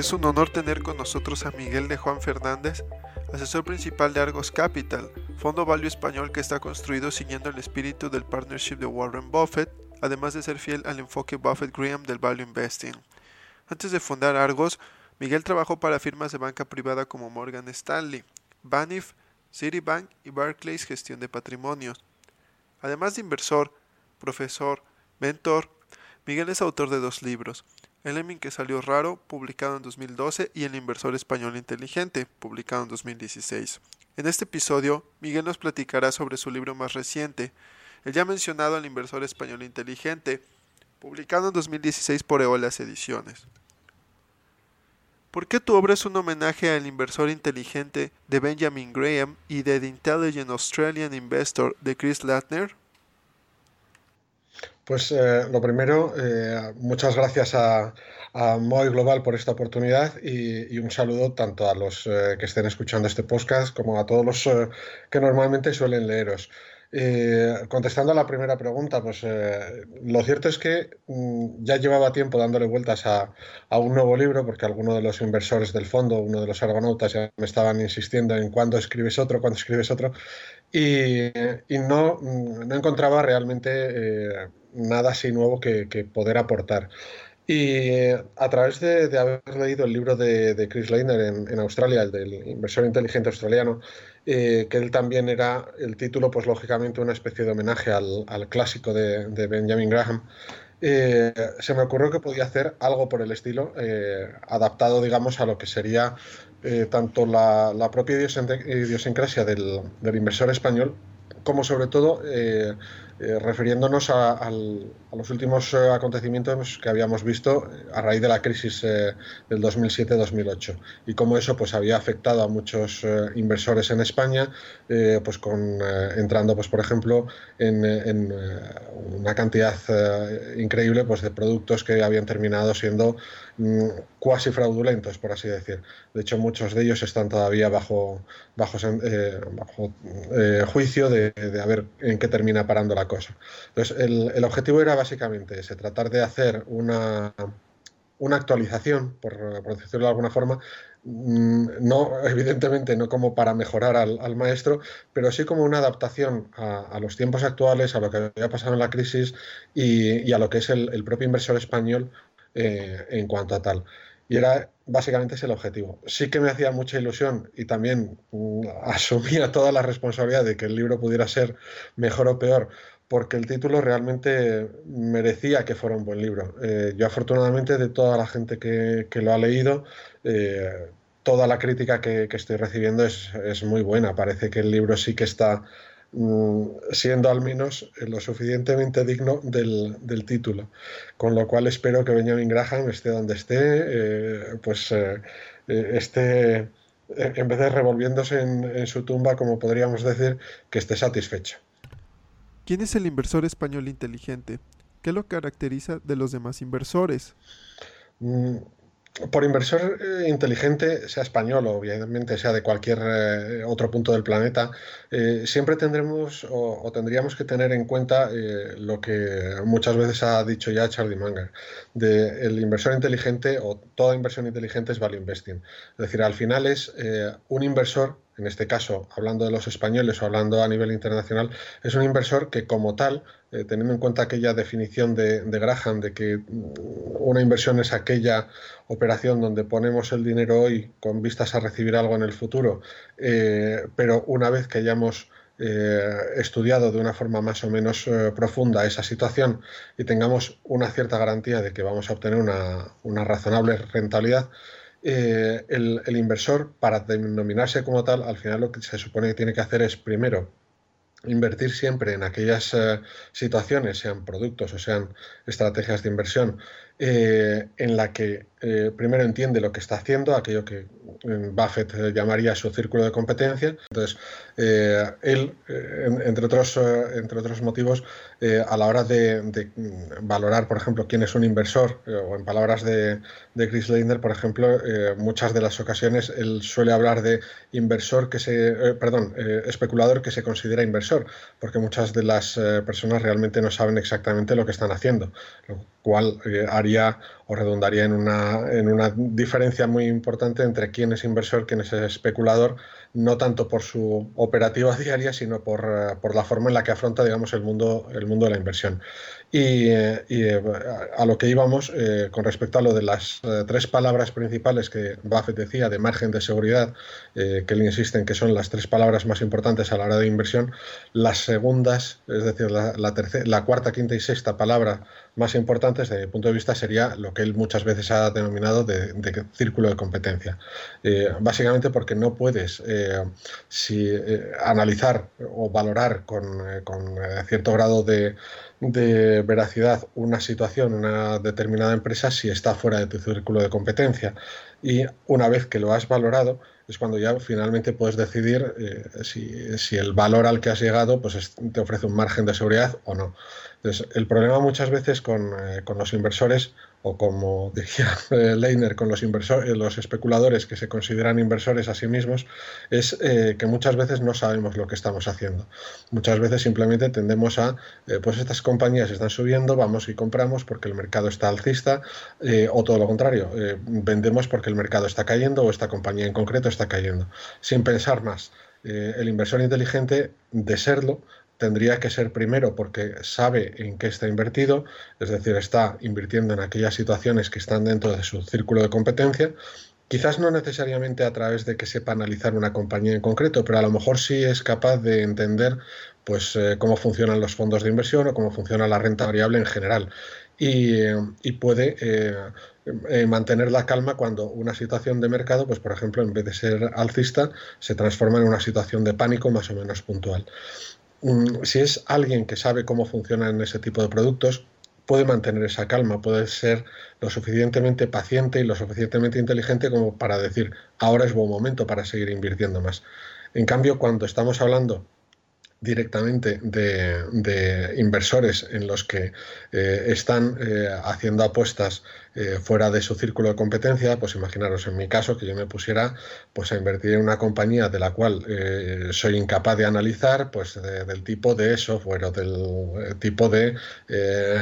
Es un honor tener con nosotros a Miguel de Juan Fernández, asesor principal de Argos Capital, fondo value español que está construido siguiendo el espíritu del partnership de Warren Buffett, además de ser fiel al enfoque Buffett-Graham del value investing. Antes de fundar Argos, Miguel trabajó para firmas de banca privada como Morgan Stanley, Banif, Citibank y Barclays Gestión de Patrimonios. Además de inversor, profesor, mentor, Miguel es autor de dos libros, el Lemming que salió raro, publicado en 2012, y El inversor español inteligente, publicado en 2016. En este episodio, Miguel nos platicará sobre su libro más reciente, el ya mencionado El inversor español inteligente, publicado en 2016 por Eolas Ediciones. ¿Por qué tu obra es un homenaje al inversor inteligente de Benjamin Graham y de The Intelligent Australian Investor de Chris Latner? Pues eh, lo primero, eh, muchas gracias a, a Moy Global por esta oportunidad y, un saludo tanto a los eh, que estén escuchando este podcast como a todos los que normalmente suelen leeros. contestando a la primera pregunta, pues lo cierto es que mm, ya llevaba tiempo dándole vueltas a, un nuevo libro, porque algunos de los inversores del fondo, uno de los argonautas, ya me estaban insistiendo en cuándo escribes otro, cuándo escribes otro, y, y no, mm, no, encontraba realmente nada así nuevo que, poder aportar. Y a través de, haber leído el libro de, Chris Leiner en, Australia, el del inversor inteligente australiano, eh, que él también era el título, pues lógicamente una especie de homenaje al, clásico de, Benjamin Graham, eh, se me ocurrió que podía hacer algo por el estilo, eh, adaptado, digamos, a lo que sería tanto la, propia idiosincrasia del, del, inversor español, como sobre todo eh, refiriéndonos a, los últimos eh, acontecimientos que habíamos visto eh, a raíz de la crisis del 2007-2008 y cómo eso pues había afectado a muchos inversores en España, pues con entrando pues por ejemplo en, una cantidad increíble pues de productos que habían terminado siendo mm, cuasi fraudulentos, por así decir. De hecho, muchos de ellos están todavía bajo, bajo, bajo juicio de, de, a ver en qué termina parando la cosa. Entonces, el, objetivo era básicamente ese, tratar de hacer una, una actualización, por, decirlo de alguna forma, mm, no, evidentemente, no como para mejorar al, maestro, pero sí como una adaptación a, los tiempos actuales, a lo que había pasado en la crisis y, a lo que es el, propio inversor español eh, en cuanto a tal. Y era básicamente ese el objetivo. Sí que me hacía mucha ilusión y también mm, asumía toda la responsabilidad de que el libro pudiera ser mejor o peor, porque el título realmente merecía que fuera un buen libro. Eh, yo afortunadamente de toda la gente que, lo ha leído, eh, toda la crítica que, estoy recibiendo es, muy buena. Parece que el libro sí que está mm, siendo al menos lo suficientemente digno del, título. Con lo cual espero que Benjamin Graham esté donde esté, eh, pues esté, en vez de revolviéndose en su tumba, como podríamos decir, que esté satisfecho. ¿Quién es el inversor español inteligente? ¿Qué lo caracteriza de los demás inversores? Mm, por inversor eh, inteligente, sea español o obviamente sea de cualquier eh, otro punto del planeta, eh, siempre tendremos o, tendríamos que tener en cuenta lo que muchas veces ha dicho ya Charlie Munger, de el inversor inteligente o toda inversión inteligente es value investing. Es decir, al final es un inversor en este caso, hablando de los españoles o hablando a nivel internacional, es un inversor que como tal, eh, teniendo en cuenta aquella definición de, Graham de que mm, una inversión es aquella operación donde ponemos el dinero hoy con vistas a recibir algo en el futuro, eh, pero una vez que hayamos eh, estudiado de una forma más o menos profunda esa situación y tengamos una cierta garantía de que vamos a obtener una razonable rentabilidad, eh, el, inversor, para denominarse como tal, al final lo que se supone que tiene que hacer es primero invertir siempre en aquellas eh, situaciones, sean productos o sean estrategias de inversión, eh, en la que primero entiende lo que está haciendo, aquello que Buffett llamaría su círculo de competencia. Entonces, él, entre, otros, entre otros motivos, a la hora de, valorar, por ejemplo, quién es un inversor, o en palabras de, de Chris Leiner, por ejemplo, eh, muchas de las ocasiones él suele hablar de inversor que se, eh, perdón, eh, especulador que se considera inversor, porque muchas de las personas realmente no saben exactamente lo que están haciendo, lo cual haría o redundaría en una, en una diferencia muy importante entre quién es inversor, quién es especulador, no tanto por su operativa diaria, sino por, eh, por la forma en la que afronta, digamos, el mundo, el mundo de la inversión. Y, eh, a lo que íbamos con respecto a lo de las tres palabras principales que Buffett decía de margen de seguridad, que él insiste en que son las tres palabras más importantes a la hora de inversión, las segundas, es decir, la, la, la cuarta, quinta y sexta palabra más importantes desde mi punto de vista sería lo que él muchas veces ha denominado de, círculo de competencia. Eh, básicamente porque no puedes eh, si, eh, analizar o valorar con, cierto grado de, de, veracidad una situación, una determinada empresa, si está fuera de tu círculo de competencia. Y una vez que lo has valorado, es cuando ya finalmente puedes decidir si, si, el valor al que has llegado pues te ofrece un margen de seguridad o no. Entonces, el problema muchas veces con, eh, con los inversores, o como decía eh, Leiner, con los, inversores, los especuladores que se consideran inversores a sí mismos, es eh, que muchas veces no sabemos lo que estamos haciendo. Muchas veces simplemente tendemos a, pues estas compañías están subiendo, vamos y compramos porque el mercado está alcista, o todo lo contrario, vendemos porque el mercado está cayendo o esta compañía en concreto está cayendo, sin pensar más. el inversor inteligente, de serlo, tendría que ser primero porque sabe en qué está invertido, es decir, está invirtiendo en aquellas situaciones que están dentro de su círculo de competencia. Quizás no necesariamente a través de que sepa analizar una compañía en concreto, pero a lo mejor sí es capaz de entender pues, eh, cómo funcionan los fondos de inversión o cómo funciona la renta variable en general. Y, puede eh, eh, mantener la calma cuando una situación de mercado, pues por ejemplo, en vez de ser alcista, se transforma en una situación de pánico más o menos puntual si es alguien que sabe cómo funcionan ese tipo de productos, puede mantener esa calma, puede ser lo suficientemente paciente y lo suficientemente inteligente como para decir, ahora es buen momento para seguir invirtiendo más. En cambio, cuando estamos hablando directamente de, inversores en los que eh, están eh, haciendo apuestas eh, fuera de su círculo de competencia, pues imaginaros en mi caso que yo me pusiera pues a invertir en una compañía de la cual soy incapaz de analizar, pues del tipo de software o del tipo de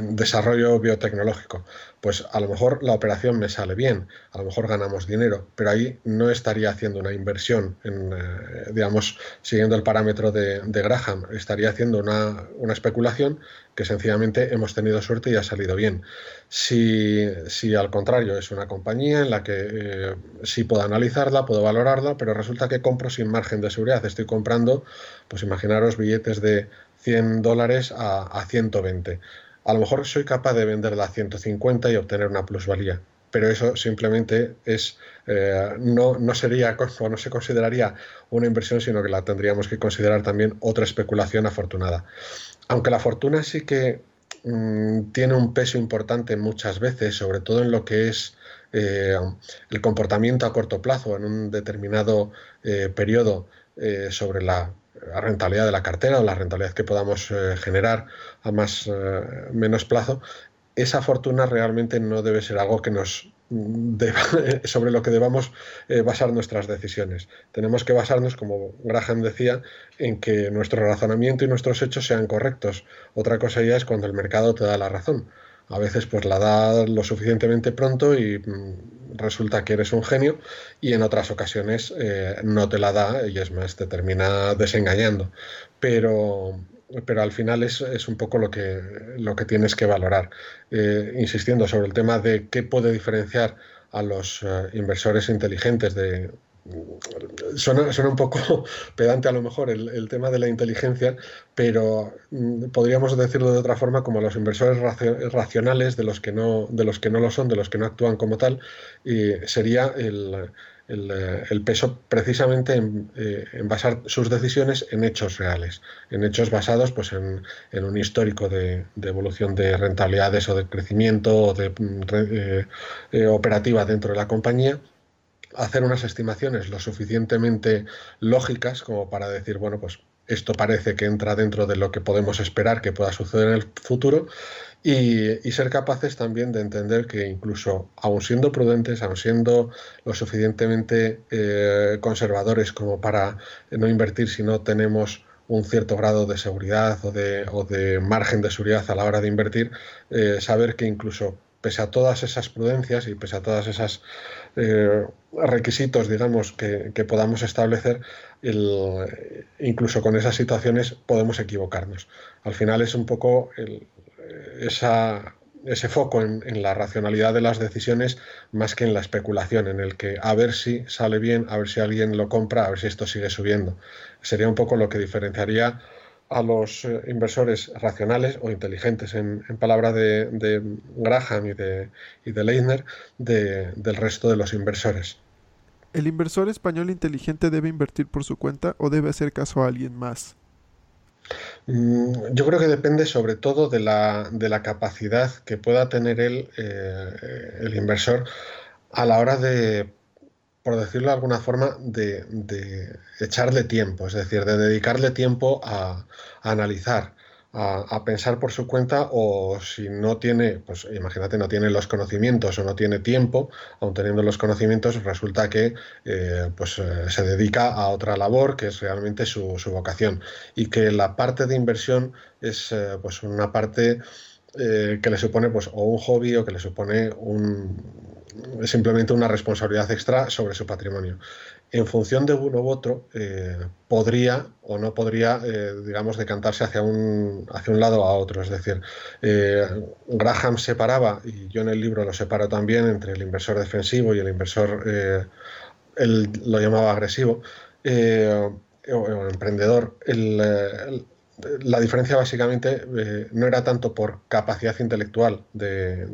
desarrollo biotecnológico. Pues a lo mejor la operación me sale bien, a lo mejor ganamos dinero, pero ahí no estaría haciendo una inversión, en, eh, digamos, siguiendo el parámetro de, Graham, estaría haciendo una, especulación que sencillamente hemos tenido suerte y ha salido bien. Si, si al contrario es una compañía en la que eh, sí puedo analizarla, puedo valorarla, pero resulta que compro sin margen de seguridad, estoy comprando, pues imaginaros billetes de 100 dólares a, a 120 a lo mejor soy capaz de venderla a 150 y obtener una plusvalía, pero eso simplemente es eh, no, no sería o no se consideraría una inversión, sino que la tendríamos que considerar también otra especulación afortunada. Aunque la fortuna sí que mm, tiene un peso importante muchas veces, sobre todo en lo que es eh, el comportamiento a corto plazo en un determinado eh, periodo sobre la rentabilidad de la cartera o la rentabilidad que podamos generar a más menos plazo, esa fortuna realmente no debe ser algo que nos sobre lo que debamos eh, basar nuestras decisiones. Tenemos que basarnos, como Graham decía, en que nuestro razonamiento y nuestros hechos sean correctos. Otra cosa ya es cuando el mercado te da la razón a veces pues la da lo suficientemente pronto y mm, resulta que eres un genio y en otras ocasiones eh, no te la da y es más, te termina desengañando. Pero, pero al final es, un poco lo que, lo que tienes que valorar. Eh, insistiendo sobre el tema de qué puede diferenciar a los eh, inversores inteligentes de, Suena, un poco pedante a lo mejor el, tema de la inteligencia, pero mm, podríamos decirlo de otra forma como los inversores racionales de los que no, de los que no lo son, de los que no actúan como tal, y sería el, peso precisamente eh, en, basar sus decisiones en hechos reales, en hechos basados pues, en, un histórico de, evolución de rentabilidades o de crecimiento o de mm, eh, eh, operativa dentro de la compañía. Hacer unas estimaciones lo suficientemente lógicas como para decir, bueno, pues esto parece que entra dentro de lo que podemos esperar que pueda suceder en el futuro y, ser capaces también de entender que incluso aun siendo prudentes, aun siendo lo suficientemente eh, conservadores como para no invertir si no tenemos un cierto grado de seguridad o de, margen de seguridad a la hora de invertir, eh, saber que incluso pese a todas esas prudencias y pese a todos esos eh, requisitos, digamos, que, podamos establecer, incluso con esas situaciones podemos equivocarnos. Al final es un poco ese foco en, la racionalidad de las decisiones más que en la especulación, en el que a ver si sale bien, a ver si alguien lo compra, a ver si esto sigue subiendo. Sería un poco lo que diferenciaría a los eh, inversores racionales o inteligentes, en, palabra de, Graham y de, y de Leitner, del resto de los inversores. ¿El inversor español inteligente debe invertir por su cuenta o debe hacer caso a alguien más? Mm, yo creo que depende sobre todo de la, de la capacidad que pueda tener él, eh, el inversor, a la hora de por decirlo de alguna forma, de, echarle tiempo, es decir, de dedicarle tiempo a, analizar, a, pensar por su cuenta o si no tiene, pues imagínate, no tiene los conocimientos o no tiene tiempo, aun teniendo los conocimientos, resulta que eh, pues, eh, se dedica a otra labor que es realmente su, vocación. Y que la parte de inversión es eh, pues una parte que le supone pues o un hobby o que le supone un, simplemente una responsabilidad extra sobre su patrimonio. En función de uno u otro, eh, podría o no podría, eh, digamos, decantarse hacia un, hacia un lado o a otro. Es decir, eh, Graham separaba, y yo en el libro lo separo también, entre el inversor defensivo y el inversor, él lo llamaba agresivo, o, emprendedor. el, la diferencia básicamente eh, no era tanto por capacidad intelectual de,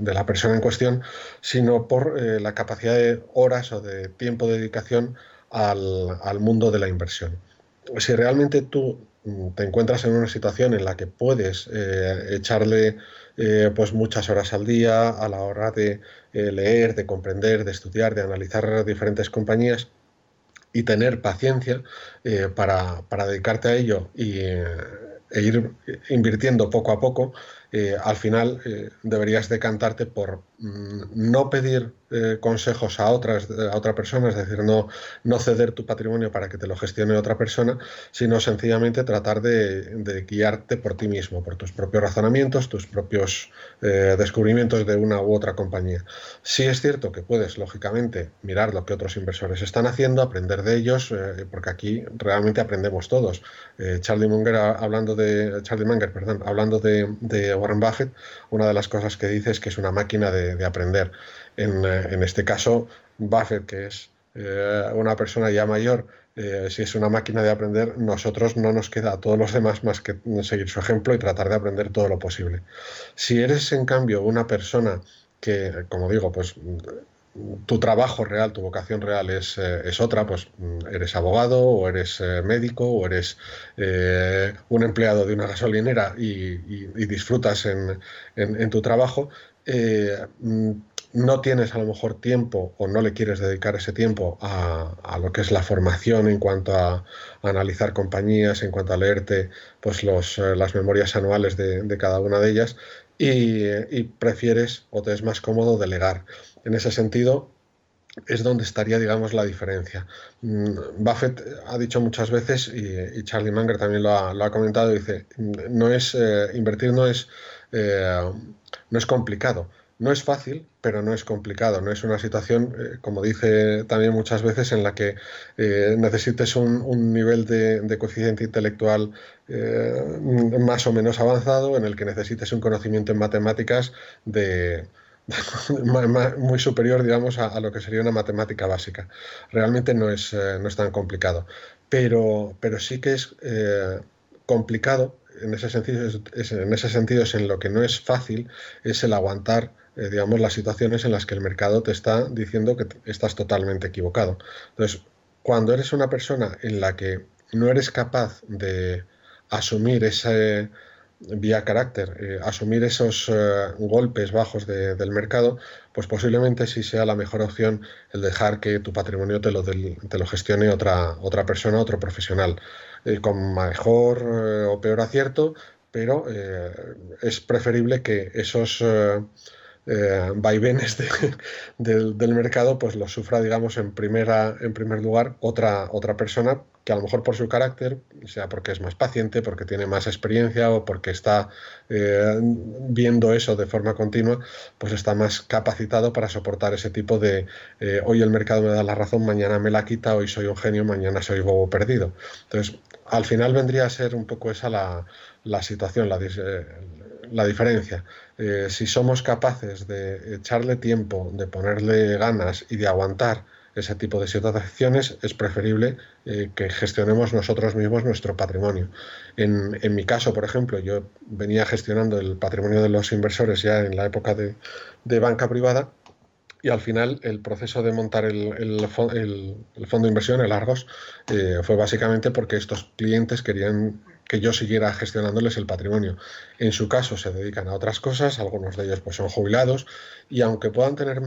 la persona en cuestión, sino por eh, la capacidad de horas o de tiempo de dedicación al, mundo de la inversión. Si realmente tú mm, te encuentras en una situación en la que puedes eh, echarle pues muchas horas al día a la hora de leer, de comprender, de estudiar, de analizar diferentes compañías, y tener paciencia eh, para, dedicarte a ello y, eh, e ir invirtiendo poco a poco, eh, al final deberías decantarte por no pedir eh, consejos a otras a otra persona, es decir, no, no ceder tu patrimonio para que te lo gestione otra persona, sino sencillamente tratar de, guiarte por ti mismo, por tus propios razonamientos, tus propios eh, descubrimientos de una u otra compañía. Sí es cierto que puedes, lógicamente, mirar lo que otros inversores están haciendo, aprender de ellos, eh, porque aquí realmente aprendemos todos. Charlie Munger hablando de Charlie Munger, perdón, hablando de, de, Warren Buffett, una de las cosas que dice es que es una máquina de aprender. Eh, en, este caso, Buffett, que es eh, una persona ya mayor, eh, si es una máquina de aprender, nosotros no nos queda a todos los demás más que seguir su ejemplo y tratar de aprender todo lo posible. Si eres, en cambio, una persona que, como digo, pues tu trabajo real, tu vocación real es, es otra, pues eres abogado o eres médico o eres un empleado de una gasolinera y, disfrutas en, en, tu trabajo, no tienes a lo mejor tiempo o no le quieres dedicar ese tiempo a, lo que es la formación en cuanto a, analizar compañías, en cuanto a leerte pues los, eh, las memorias anuales de, cada una de ellas y, prefieres o te es más cómodo delegar. En ese sentido, es donde estaría, digamos, la diferencia. Mm, Buffett ha dicho muchas veces, y, Charlie Munger también lo ha, comentado, dice, no es, eh, invertir no es, eh, no es complicado, no es fácil, pero no es complicado. No es una situación, eh, como dice también muchas veces, en la que eh, necesites un, nivel de, coeficiente intelectual más o menos avanzado, en el que necesites un conocimiento en matemáticas de, muy superior, digamos, a, lo que sería una matemática básica. Realmente no es, no es tan complicado, pero, pero sí que es complicado. En ese, sentido, en es en lo que no es fácil, es el aguantar eh, digamos, las situaciones en las que el mercado te está diciendo que estás totalmente equivocado. Entonces, cuando eres una persona en la que no eres capaz de asumir ese vía carácter, eh, asumir esos eh, golpes bajos del mercado, pues posiblemente sí sea la mejor opción el dejar que tu patrimonio te lo, te lo gestione otra, otra persona, otro profesional, con mejor o peor acierto, pero es preferible que esos eh, vaivenes del, mercado, pues lo sufra, digamos, en, primera, en primer lugar otra, otra persona que a lo mejor por su carácter, sea porque es más paciente, porque tiene más experiencia o porque está eh, viendo eso de forma continua, pues está más capacitado para soportar ese tipo de eh, hoy el mercado me da la razón, mañana me la quita, hoy soy un genio, mañana soy bobo perdido. Entonces, al final vendría a ser un poco esa la, la situación, la, la diferencia. Eh, si somos capaces de echarle tiempo, de ponerle ganas y de aguantar ese tipo de situaciones, es preferible eh, que gestionemos nosotros mismos nuestro patrimonio. En, mi caso, por ejemplo, yo venía gestionando el patrimonio de los inversores ya en la época de, banca privada y al final el proceso de montar el, fondo de inversión, el Argos, eh, fue básicamente porque estos clientes querían que yo siguiera gestionándoles el patrimonio. En su caso se dedican a otras cosas, algunos de ellos pues son jubilados y aunque puedan tener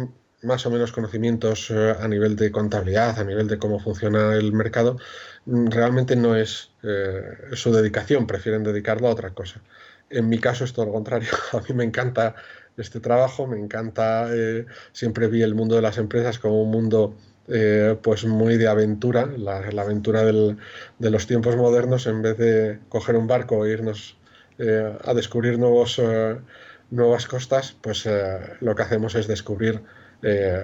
más o menos conocimientos eh, a nivel de contabilidad, a nivel de cómo funciona el mercado, mm, realmente no es eh, su dedicación, prefieren dedicarlo a otra cosa. En mi caso es todo lo contrario, a mí me encanta este trabajo, me encanta, eh, siempre vi el mundo de las empresas como un mundo pues muy de aventura, la, aventura de los tiempos modernos, en vez de coger un barco e irnos a descubrir nuevos, nuevas costas, pues lo que hacemos es descubrir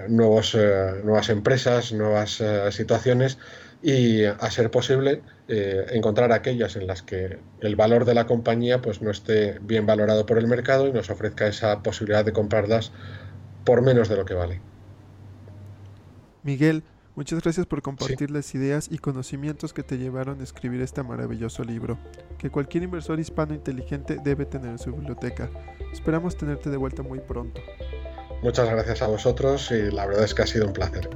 nuevos, nuevas empresas, nuevas situaciones y a ser posible encontrar aquellas en las que el valor de la compañía pues no esté bien valorado por el mercado y nos ofrezca esa posibilidad de comprarlas por menos de lo que vale. Miguel, muchas gracias por compartir las ideas y conocimientos que te llevaron a escribir este maravilloso libro, que cualquier inversor hispano inteligente debe tener en su biblioteca. Esperamos tenerte de vuelta muy pronto. Muchas gracias a vosotros y la verdad es que ha sido un placer.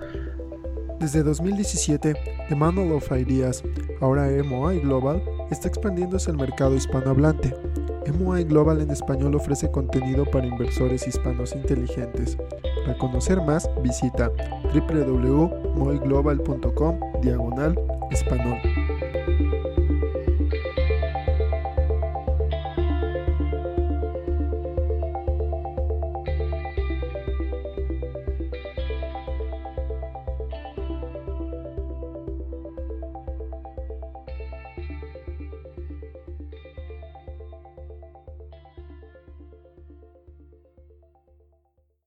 Desde 2017, The Manual of Ideas, ahora MOI Global, está expandiéndose al mercado hispanohablante. MOI Global en español ofrece contenido para inversores hispanos inteligentes. Para conocer más, visita www.moiglobal.com diagonal español.